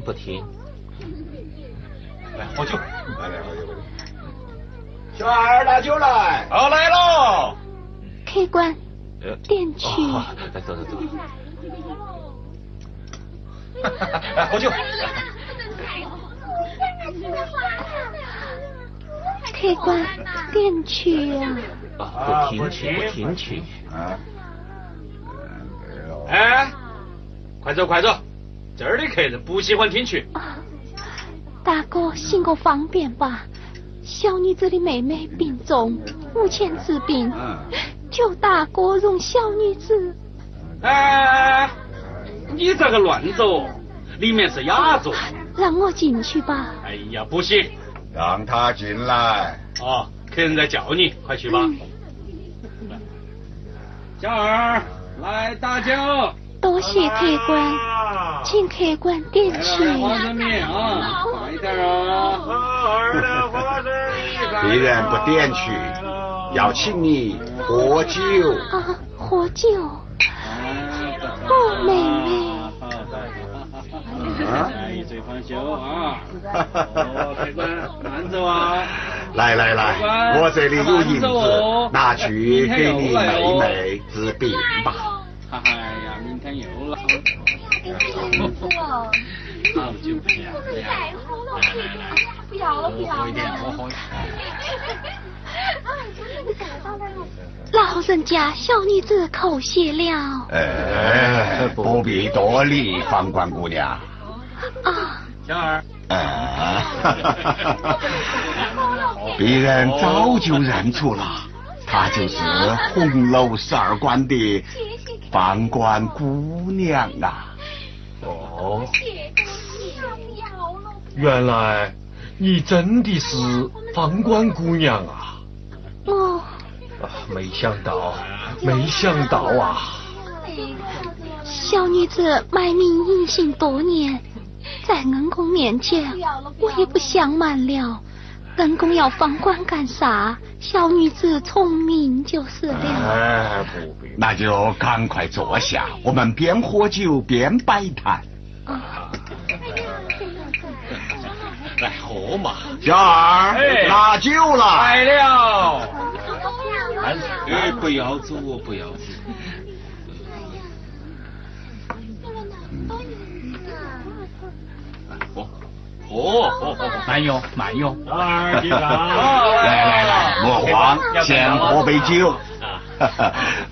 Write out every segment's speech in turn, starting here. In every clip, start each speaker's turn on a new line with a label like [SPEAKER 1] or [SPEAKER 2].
[SPEAKER 1] 不停不停。
[SPEAKER 2] 来喝酒，
[SPEAKER 3] 来来喝酒。小二拿酒来。
[SPEAKER 2] 好来喽。
[SPEAKER 4] 开关电去。
[SPEAKER 1] 来走走走。
[SPEAKER 2] 来喝酒。
[SPEAKER 4] 开关电去呀！
[SPEAKER 1] 啊，不停去，不停去。啊。
[SPEAKER 2] 哎，快走快走，这儿的客人不喜欢听曲。
[SPEAKER 4] 啊大哥，行个方便吧。小女子的妹妹病重，无钱治病，求大哥容小女子。
[SPEAKER 2] 哎，你咋个乱走，里面是雅座。
[SPEAKER 4] 让我进去吧。
[SPEAKER 2] 哎呀，不行。
[SPEAKER 3] 让他进来。
[SPEAKER 2] 哦，客人在叫你，快去吧。小二，来打酒。
[SPEAKER 4] 多谢客官，请客官点去。
[SPEAKER 2] 花生米啊，快点啊！
[SPEAKER 3] 别人不点去，要请你喝酒。
[SPEAKER 4] 啊，喝酒。哦，妹妹。
[SPEAKER 2] 一醉方休啊！客官，慢走 啊！
[SPEAKER 3] 来来来，我这里有银子，拿去给你妹妹治病吧。
[SPEAKER 2] 哎呀，明天又来。好久不见。不要了，不要了。喝一点，我喝。
[SPEAKER 4] 老人家，小女子叩谢了。
[SPEAKER 3] 哎，不必多礼，房官姑娘。
[SPEAKER 4] 啊，
[SPEAKER 2] 小儿。
[SPEAKER 3] 啊，别人早就认出了，她就是红楼十二馆的房官姑娘啊。
[SPEAKER 1] 哦，原来你真的是房官姑娘啊！
[SPEAKER 4] 哦，啊
[SPEAKER 1] 没想到，没想到啊！
[SPEAKER 4] 小女子卖命隐姓多年。在恩公面前，我也不想瞒了。恩公要房官干啥？小女子聪明就是了。
[SPEAKER 1] 哎，不必。
[SPEAKER 3] 那就赶快坐下，我们边喝酒边摆谈。
[SPEAKER 2] 来喝嘛，
[SPEAKER 3] 小二，拿酒
[SPEAKER 2] 来。来了。
[SPEAKER 1] 哎，不要走，不要走。
[SPEAKER 2] 哦哦哦，慢用慢用，
[SPEAKER 3] 来来来，莫慌，先喝杯酒。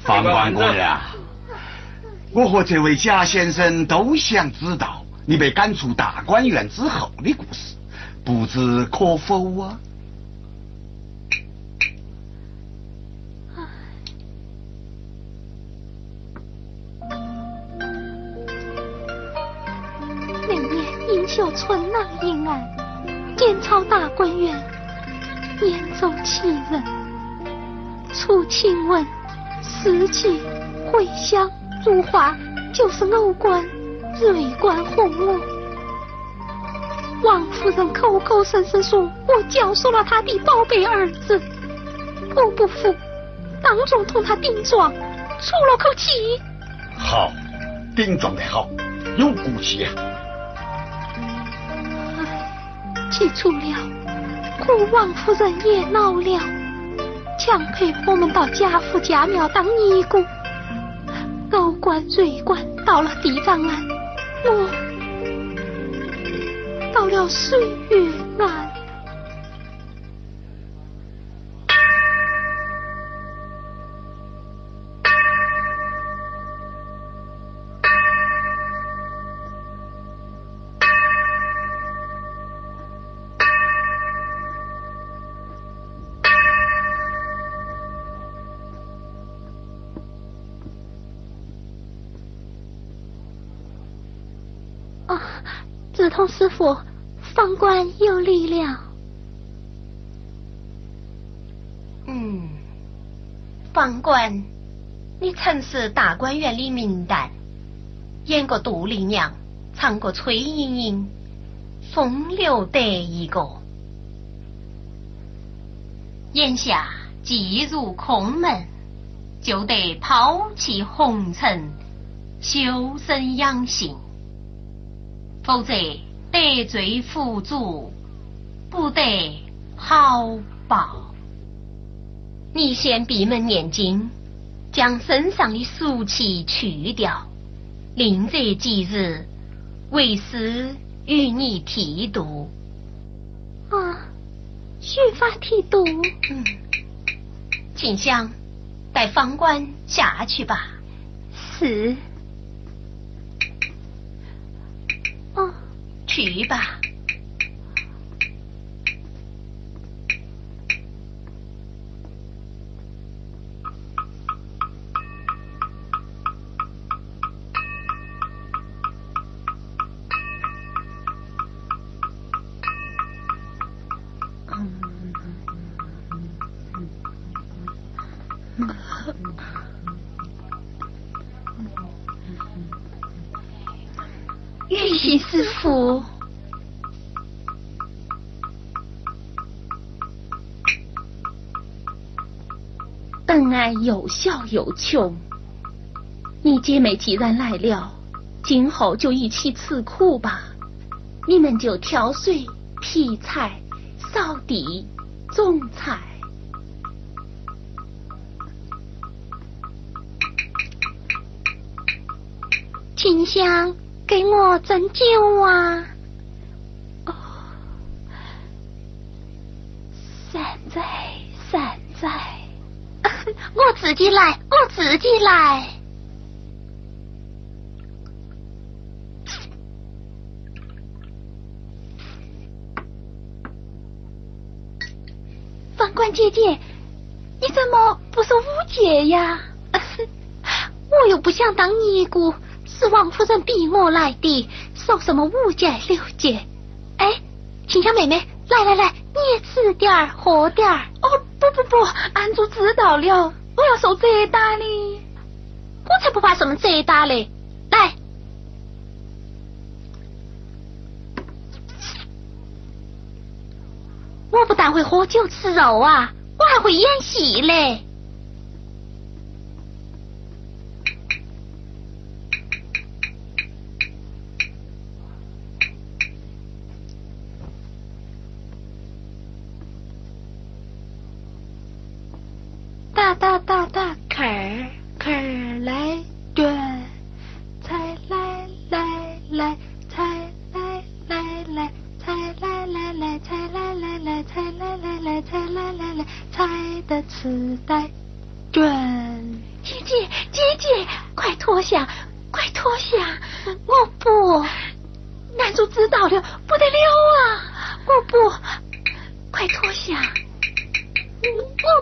[SPEAKER 3] 方官姑娘，我和这位贾先生都想知道你被赶出大观园之后的故事，不知可否啊？
[SPEAKER 4] 小春郎一案，检抄大观园，演奏奇人，楚晴雯、四季、回香、如画，就是偶官、瑞官红我。王夫人口口声声说我教唆了他的宝贝儿子，我不服，当众同他顶撞，出了口气。
[SPEAKER 3] 好，顶撞的好，有骨气呀。
[SPEAKER 4] 气出了，可王夫人也恼了，强迫我们到贾府贾庙当尼姑。高官瑞官到了地藏庵，我到了岁月庵。子通师傅，方官有礼了。
[SPEAKER 5] 嗯，方官，你曾是大观园里名旦，演过杜丽娘，唱过崔莺莺，风流得一个。眼下既入空门，就得抛弃红尘，修身养性，否则得罪佛祖，不得好报。你先闭门念经，将身上的俗气去掉，另择吉日，为师与你剃度。
[SPEAKER 4] 啊，须发剃度。
[SPEAKER 5] 嗯，静香，带方官下去吧。
[SPEAKER 4] 是。
[SPEAKER 5] 去吧。
[SPEAKER 4] 有笑有穷，你姐妹既然来了，今后就一起吃苦吧。你们就挑水、劈柴、扫地、种菜。清香。给我针灸啊！哦，善哉善哉，我自己来，我自己来。方官姐姐，你怎么不说五戒呀？我又不想当尼姑。是王夫人逼我来的，守什么五戒六戒？哎，秦香妹妹，来来来，你也吃点儿，喝点儿。
[SPEAKER 6] 不不不，俺就知道了，我要受责打的。
[SPEAKER 4] 我才不怕什么责打嘞！来，我不但会喝酒吃肉啊，我还会演戏嘞。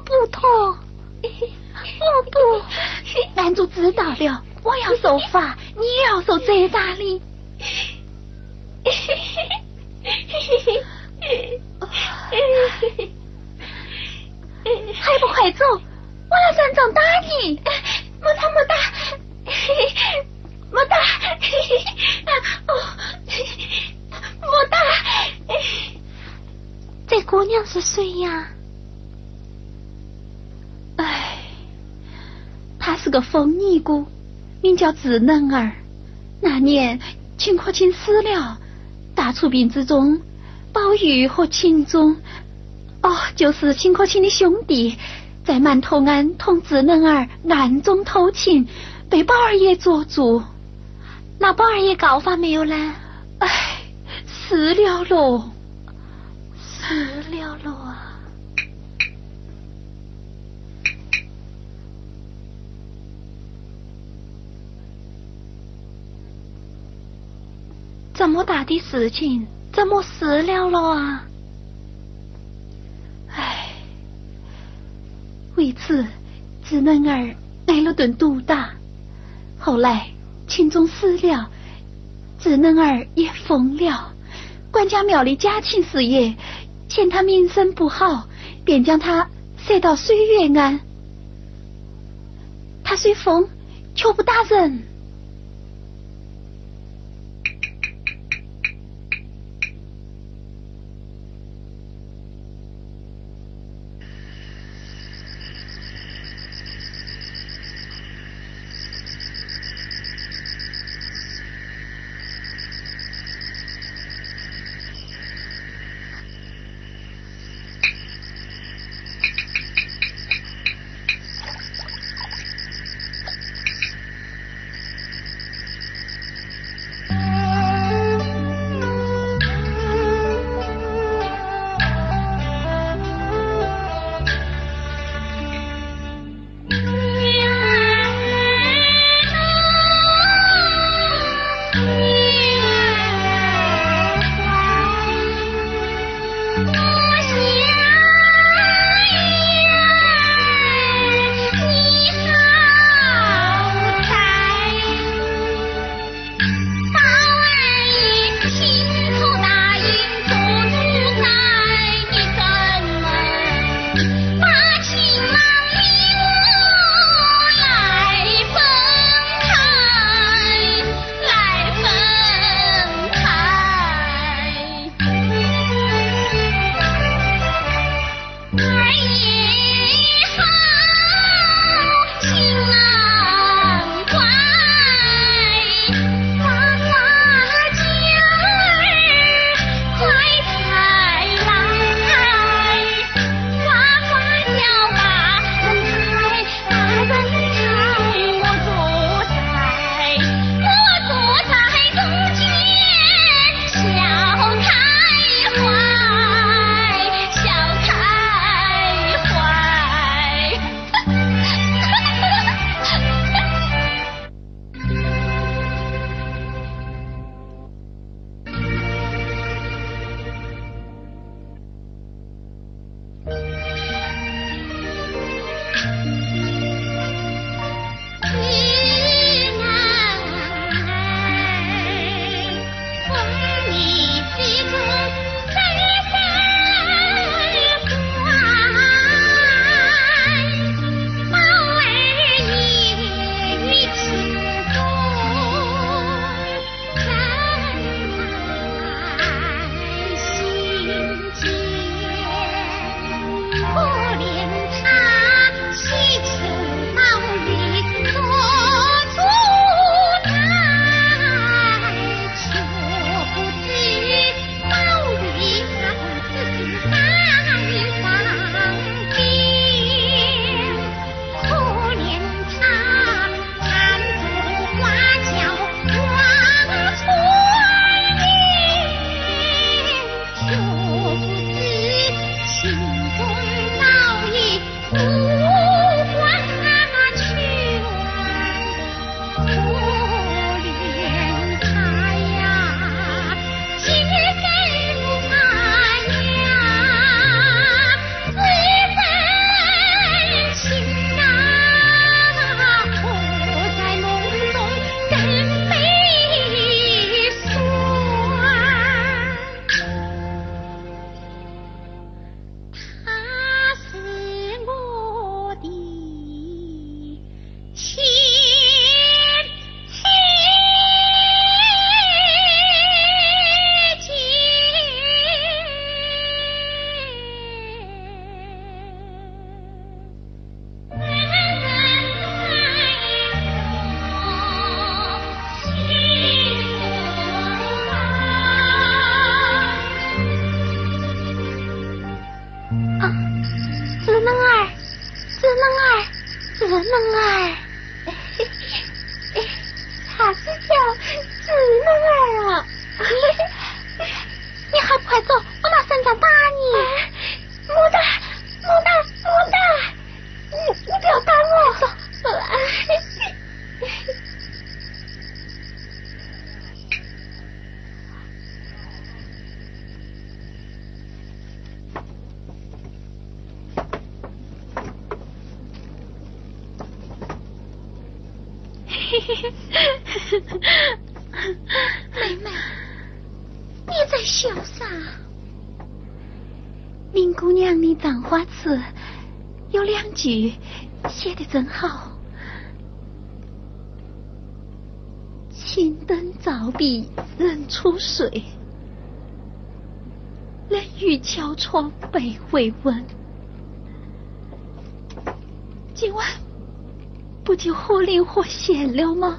[SPEAKER 4] 不痛。我不，男主知道了，我要受罚，你也要受责打的。还不快走！我要上场打你！
[SPEAKER 6] 莫打莫打，莫打！莫打！
[SPEAKER 4] 这姑娘是谁呀？她是个疯尼姑，名叫智能儿。那年秦可卿死了，大出殡之中，宝玉和秦钟，哦，就是秦可卿的兄弟，在馒头庵同智能儿暗中偷情，被宝二爷捉住。那宝二爷告发没有呢？唉，死了喽，死了喽啊！这么大的事情，怎么死了了啊？唉，为此，智能儿挨了顿毒打。后来，秦钟死了，智能儿也疯了。管家庙里假请师爷嫌他名声不好，便将他塞到水月庵。他虽疯，却不打人。妹妹，你在笑啥？林姑娘的葬花词有两句写的真好：“青灯照壁人初睡，冷雨敲窗被回温。”今晚不就活灵活现了吗？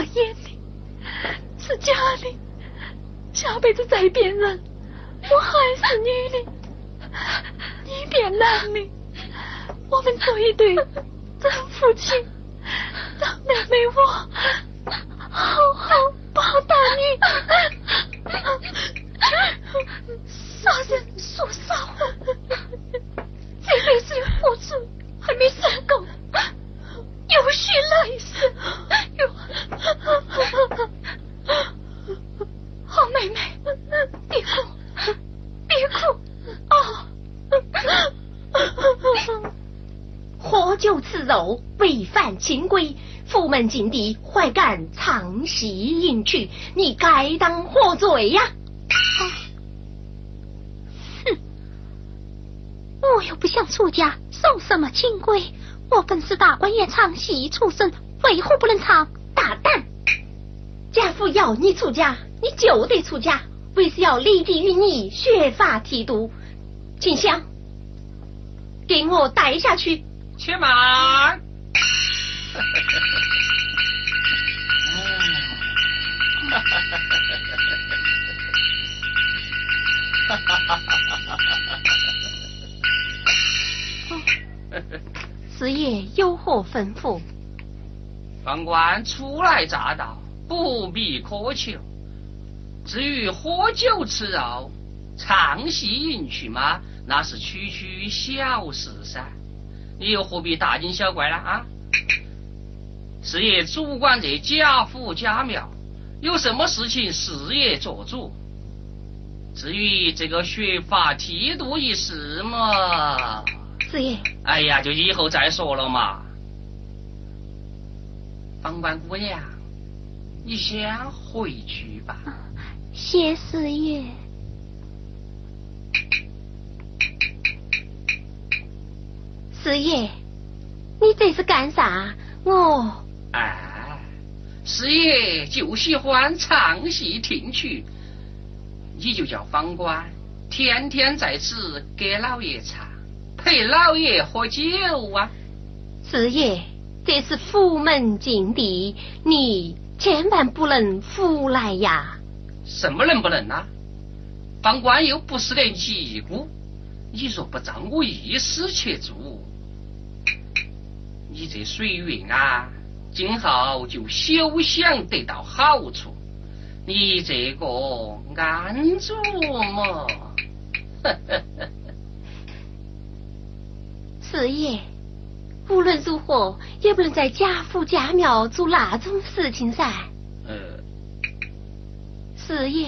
[SPEAKER 6] 台上眼里是家里，下辈子再变人，我还是女的，你变男的，我们做一对真夫妻，让妹妹我好好报答你。杀人说傻话，这辈子的付出还没算够，有许来世。好妹妹，别哭，别哭啊！
[SPEAKER 5] 喝酒吃肉，违反清规，府门禁地，还敢唱戏吟曲，你该当何罪呀？
[SPEAKER 4] 哼！我又不想出家，守什么清规？我本是大观园唱戏出身，为何不能唱？
[SPEAKER 5] 大胆！家父要你出家，你就得出家，为是要立地与你，学法剃度。秦香，给我带下去。
[SPEAKER 2] 且慢。
[SPEAKER 5] 师爷有何吩咐？
[SPEAKER 7] 方官初来乍到，不必苛求。至于喝酒吃肉、唱戏吟曲嘛，那是区区小事噻。你又何必大惊小怪呢？啊！师爷主管这贾府家庙，有什么事情师爷做主。至于这个学法剃度一事嘛，
[SPEAKER 5] 师爷，
[SPEAKER 7] 哎呀，就以后再说了嘛。方官姑娘，你先回去吧。
[SPEAKER 4] 谢四爷。
[SPEAKER 5] 四爷，你这是干啥？我
[SPEAKER 7] 哎，四爷就喜欢唱戏听曲，你就叫方官，天天在此给老爷唱，陪老爷喝酒啊。
[SPEAKER 5] 四爷，这是府门禁地，你千万不能胡来呀！
[SPEAKER 7] 什么能不能啊？当官又不是个尼姑，你若不照我意思去做。你这水运啊，今后就休想得到好处。你这个安住嘛？
[SPEAKER 5] 师爷，无论如何也不能在贾府贾庙做那种事情噻。
[SPEAKER 7] 呃，
[SPEAKER 5] 师爷，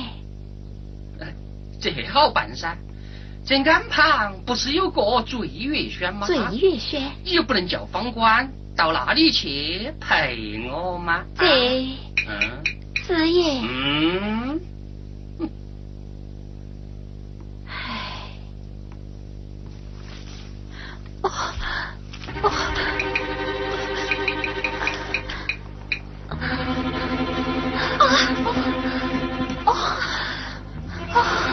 [SPEAKER 7] 这好办噻。这岸旁不是有个醉月轩吗？
[SPEAKER 5] 醉月轩，
[SPEAKER 7] 你又不能叫方官到那里去陪我吗？
[SPEAKER 5] 这，
[SPEAKER 7] 嗯，
[SPEAKER 5] 师爷，
[SPEAKER 7] 嗯，
[SPEAKER 4] 啊啊，啊哦。啊！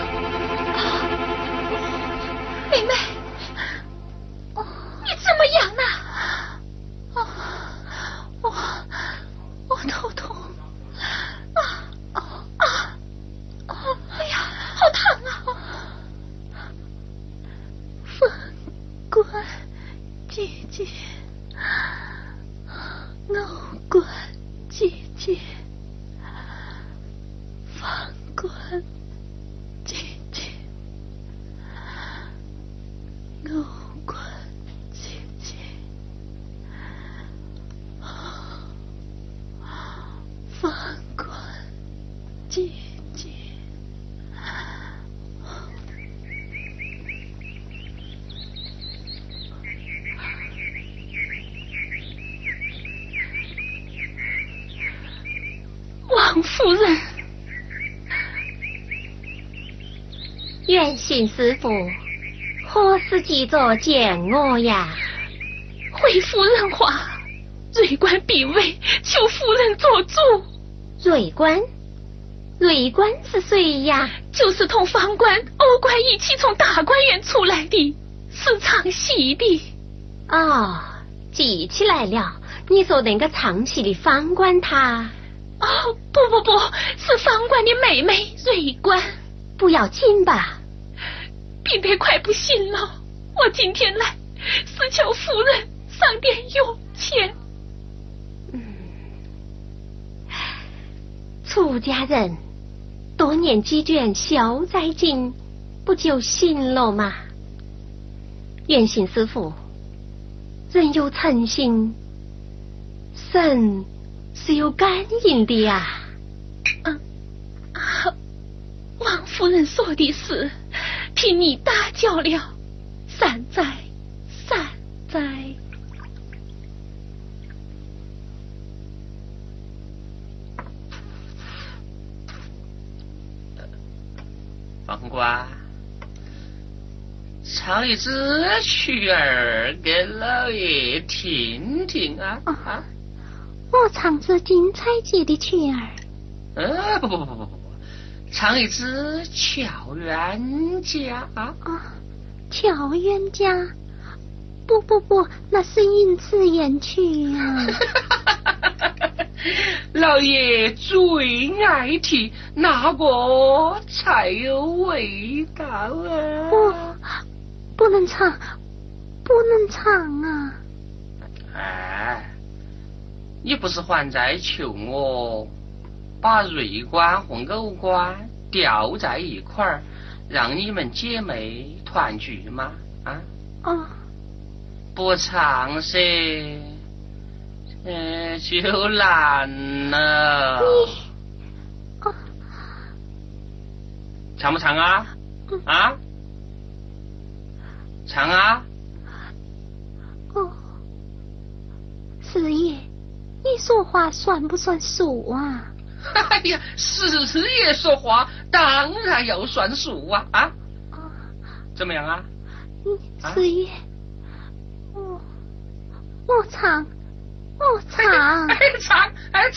[SPEAKER 5] 远行师傅。何时记着见我呀？
[SPEAKER 4] 回夫人话，
[SPEAKER 6] 瑞官必位，求夫人做主。
[SPEAKER 5] 瑞官，瑞官是谁呀？
[SPEAKER 6] 就是同方官、欧官一起从大观园出来的，是唱戏的。
[SPEAKER 5] 哦，记起来了。你说那个唱戏的方官他？
[SPEAKER 6] 哦，不不不是方官的妹妹瑞官。
[SPEAKER 5] 不要紧吧？
[SPEAKER 6] 病得快不行了，我今天来是求夫人赏点用钱。
[SPEAKER 5] 嗯，出家人多念几卷消灾经，不就行了吗？愿行师傅，人有诚心，神是有感应的呀。
[SPEAKER 6] 嗯，王夫人说的是。听你大叫了，善哉善哉。
[SPEAKER 7] 黄瓜，唱一支曲儿给老爷听听啊！啊，
[SPEAKER 4] 我唱支金彩节的曲儿。
[SPEAKER 7] 呃，不不不不不不。唱一支乔冤家啊啊！
[SPEAKER 4] 乔冤家，不不不，那是银子言曲啊！
[SPEAKER 7] 老爷最爱听那个才有味道啊！
[SPEAKER 4] 不，不能唱，不能唱啊！
[SPEAKER 7] 哎，你不是还在求我？把瑞官和藕官吊在一块儿，让你们姐妹团聚吗？啊？
[SPEAKER 4] 哦。
[SPEAKER 7] 不唱噻，呃，就难了。
[SPEAKER 4] 你。哦。
[SPEAKER 7] 唱不唱啊？啊？唱啊？
[SPEAKER 4] 哦。四爷，你说话算不算数啊？
[SPEAKER 7] 哎呀，师爷说话当然要算数啊啊！怎么样啊？
[SPEAKER 4] 四爷，我我唱，我唱，
[SPEAKER 7] 唱，哎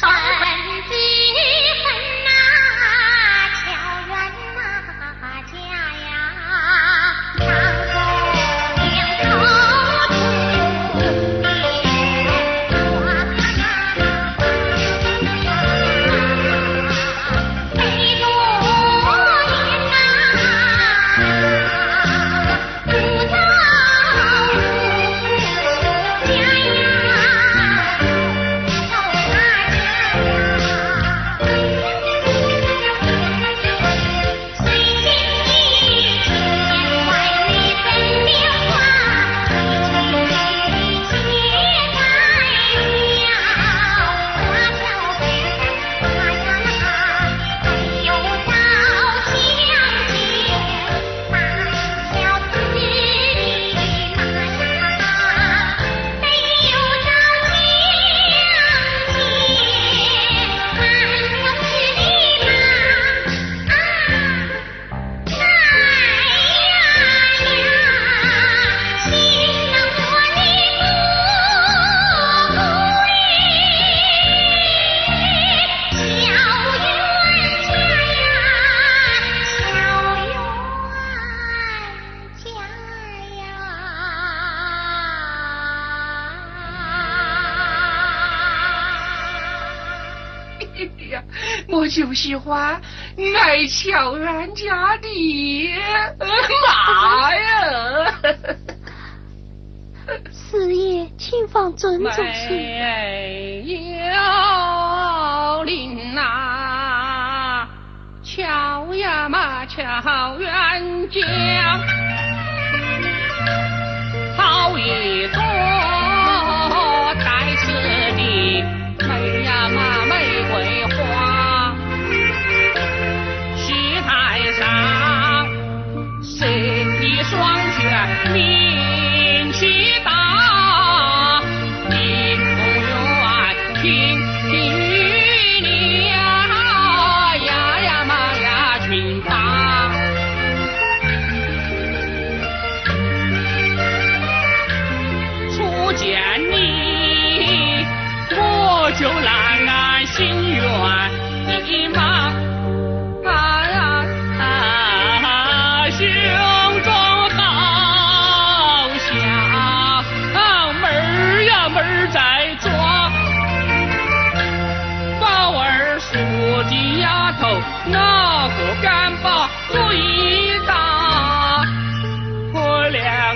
[SPEAKER 7] 我。就喜欢爱乔冤家的妈呀！
[SPEAKER 4] 四爷，请放尊重
[SPEAKER 7] 些。有灵呐，乔呀嘛乔冤家，好一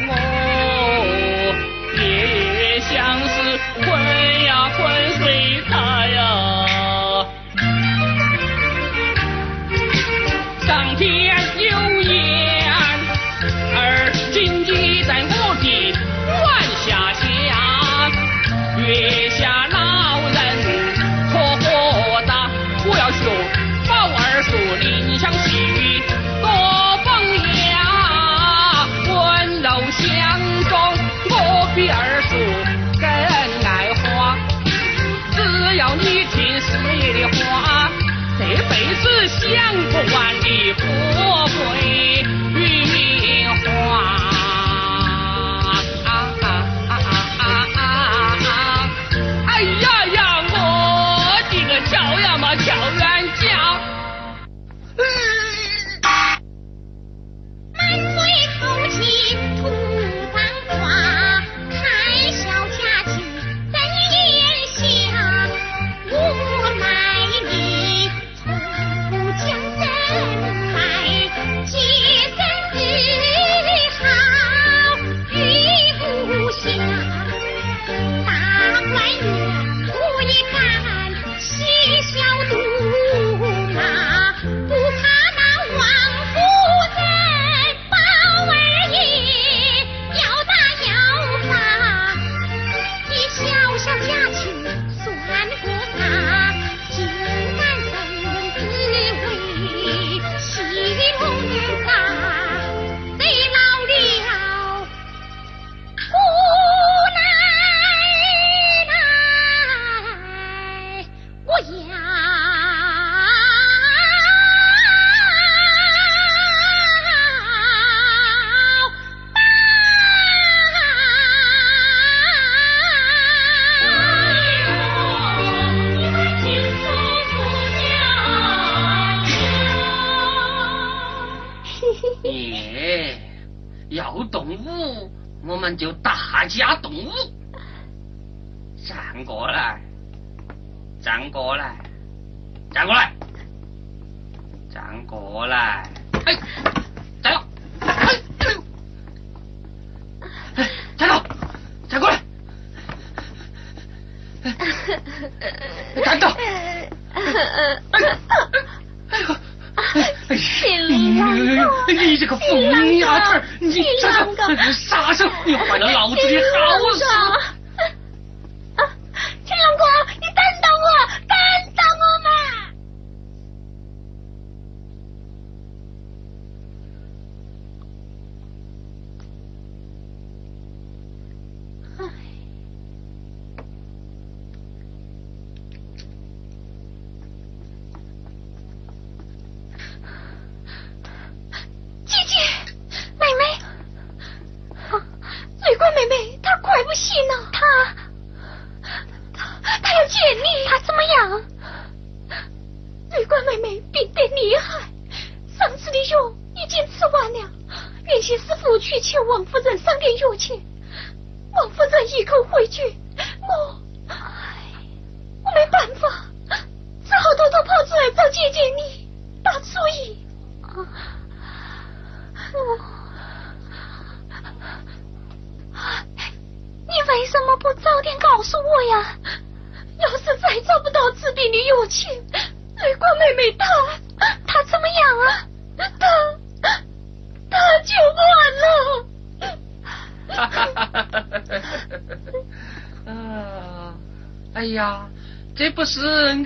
[SPEAKER 7] 哦夜夜相思昏呀昏睡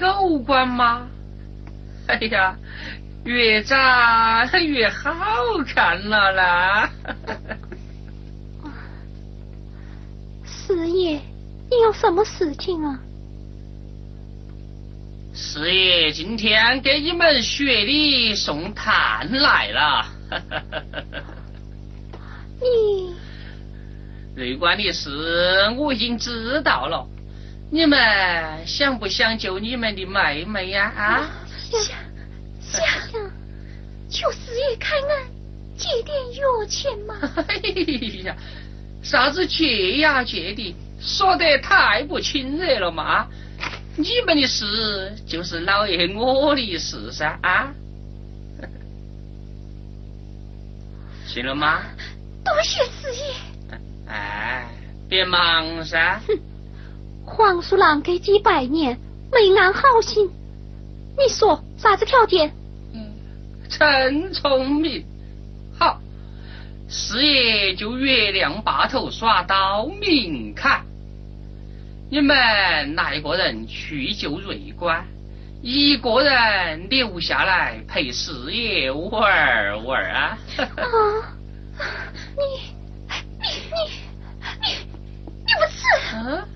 [SPEAKER 7] 偶官吗？哎呀，越长越好看了啦！
[SPEAKER 4] 师爷，你有什么事情啊？
[SPEAKER 7] 师爷今天给你们学里送炭来了。
[SPEAKER 4] 你
[SPEAKER 7] 瑞官的事我已经知道了。你们想不想救你们的妹妹呀？啊，
[SPEAKER 4] 想想想，求师爷开恩，借点药钱嘛！
[SPEAKER 7] 哎呀，啥子借呀借的，说得太不亲热了嘛！你们的事就是老爷我的事噻啊！行了吗？
[SPEAKER 6] 多谢四爷。
[SPEAKER 7] 哎，别忙噻。
[SPEAKER 4] 哼，黄鼠狼给鸡拜年，没安好心。你说啥子条件？
[SPEAKER 7] 嗯，真聪明。好，四爷就月亮坝头耍刀明看。你们来个人去救瑞官，一个人留下来陪四爷玩玩啊！
[SPEAKER 6] 啊，你你你你你不是？
[SPEAKER 7] 啊？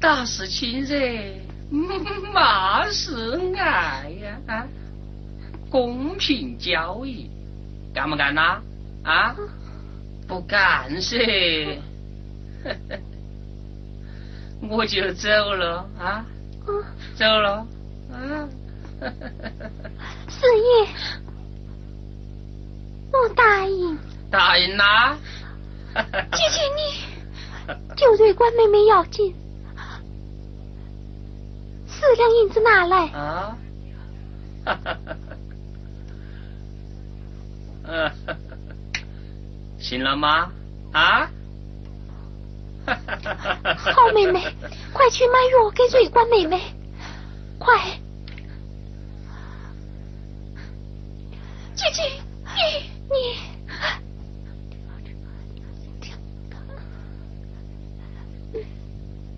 [SPEAKER 7] 打是亲热，骂是爱呀！啊，公平交易，干不干呐？啊？不干噻，我就走了啊，走了，啊，
[SPEAKER 4] 四爷，我答应，
[SPEAKER 7] 答应啦，
[SPEAKER 4] 姐姐你，救瑞官妹妹要紧，四两银子拿来
[SPEAKER 7] 啊，哈哈哈哈。行了吗？啊！
[SPEAKER 4] 好妹妹，快去买药给瑞官妹妹，快！
[SPEAKER 6] 姐姐，你你，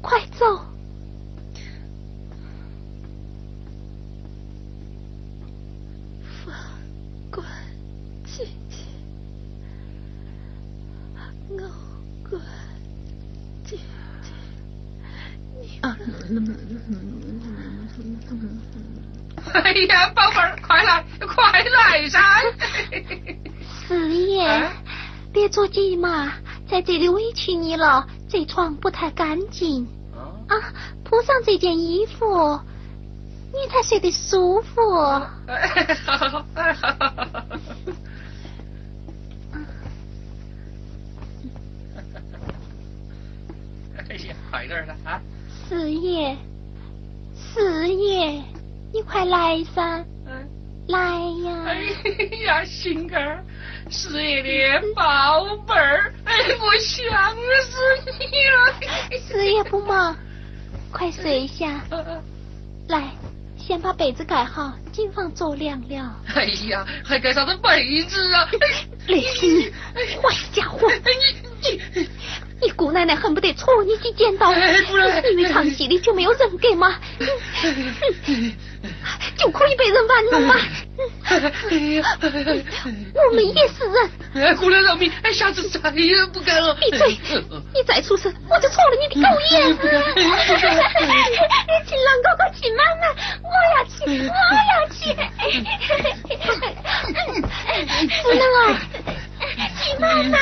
[SPEAKER 4] 快走！
[SPEAKER 7] 哎呀，宝贝儿，快来，快来噻！
[SPEAKER 4] 四爷，别着急嘛，在这里委屈你了。这床不太干净，啊，铺上这件衣服，你才睡得舒服。
[SPEAKER 7] 哎呀，快点了啊！
[SPEAKER 4] 四爷，四爷，你快来噻！来呀！
[SPEAKER 7] 哎呀，心儿，四爷的宝贝儿，哎，我想死你了！
[SPEAKER 4] 四爷不忙，快睡下。来，先把被子盖好，谨防着凉了。
[SPEAKER 7] 哎呀，还盖啥子被子啊？
[SPEAKER 4] 雷你，坏家伙！你你。你姑奶奶恨不得戳你几剪刀，因为唱戏里就没有人格吗？就可以被人玩弄吗？我们也是人。
[SPEAKER 7] 姑娘饶命，下次再也不敢了。
[SPEAKER 4] 闭嘴！你再出声，我就戳了你的狗眼。亲狼哥哥，亲妈妈，我要去，我要去。不能啊！亲妈妈。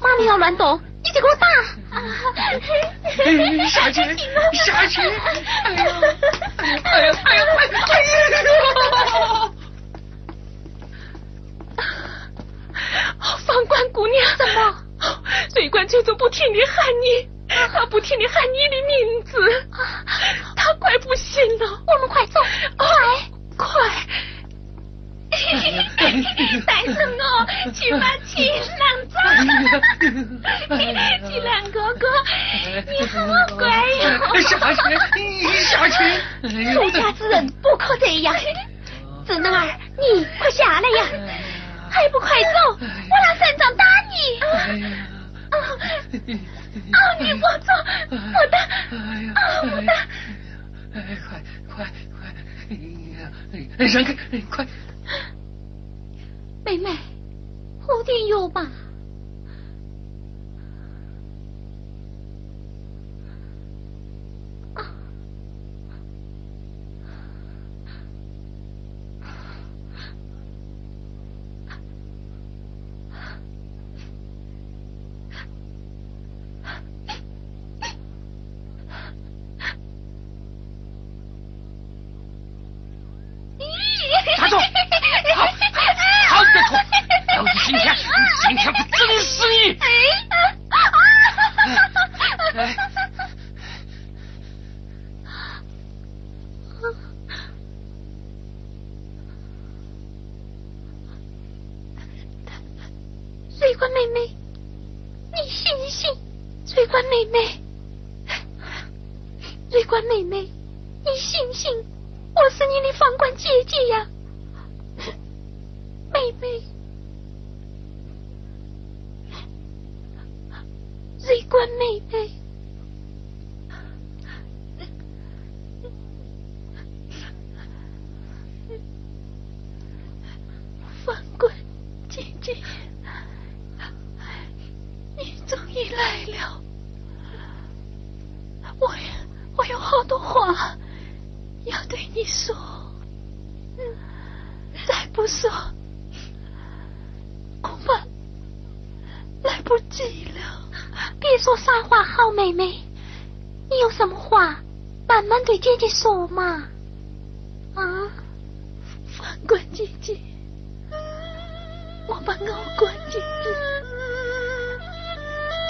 [SPEAKER 4] 妈咪要乱动，你就给我打！
[SPEAKER 7] 下去，下去！哎呀，哎呀，哎呀，哎呀！
[SPEAKER 6] 房官姑娘，
[SPEAKER 4] 什么？
[SPEAKER 6] 水官就在不停的喊你，他不停的喊你的名字，他快不行了。
[SPEAKER 4] 我们快走，快
[SPEAKER 6] 快！带上我去把秦郎找。秦郎哥哥，你好乖哟！
[SPEAKER 7] 下去，你下去！
[SPEAKER 4] 出家之人不可这样。子能儿，你快下来呀！还不快走！我拿三长打你！啊！你不走，我打！啊！我打！
[SPEAKER 7] 哎，快快快！哎呀，让开！快！
[SPEAKER 4] 妹妹，喝点药吧。
[SPEAKER 6] 说，恐怕来不及了。
[SPEAKER 4] 别说傻话，好妹妹，你有什么话，慢慢对姐姐说嘛。啊，
[SPEAKER 6] 反观姐姐，我把敖关姐姐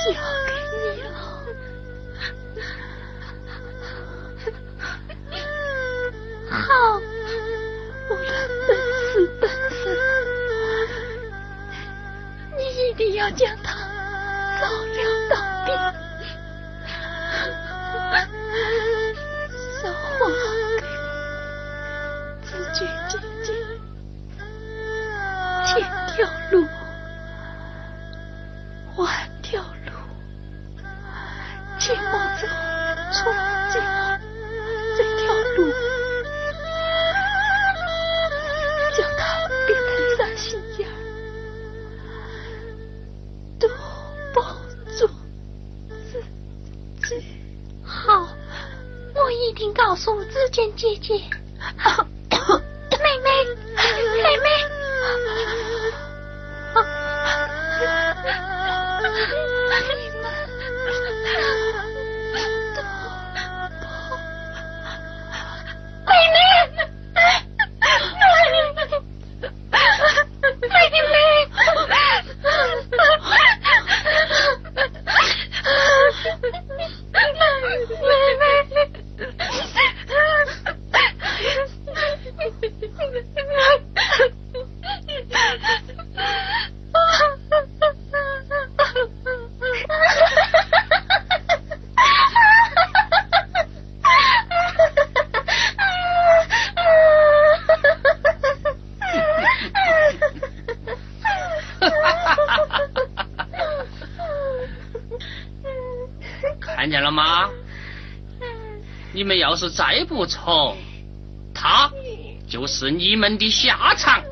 [SPEAKER 6] 交给你了，
[SPEAKER 4] 好。
[SPEAKER 6] 定要将他照料到底
[SPEAKER 4] 要
[SPEAKER 7] 是再不从他就是你们的下场。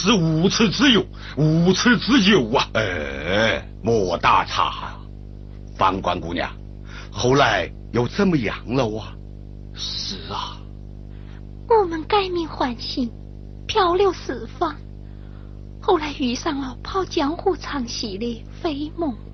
[SPEAKER 1] 是无耻之有，无耻之有啊！
[SPEAKER 3] 哎，莫大差，方官姑娘，后来又怎么样了哇？
[SPEAKER 1] 是啊，
[SPEAKER 4] 我们改名换姓，漂流四方，后来遇上了跑江湖唱戏的飞梦班。